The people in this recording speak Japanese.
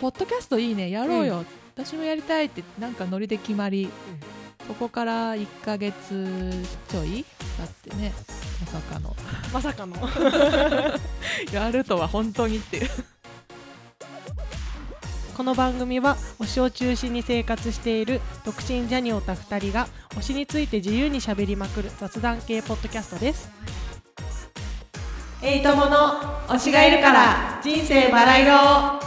ポッドキャストいいね。やろうよ、私もやりたいってなんかノリで決まり、そこから1ヶ月ちょいだってね。まさかの。まさかの。やるとは本当にっていう。この番組は推しを中心に生活している独身ジャニオタ2人が推しについて自由にしゃべりまくる雑談系ポッドキャストです。エイトモの推しがいるから人生バラ色。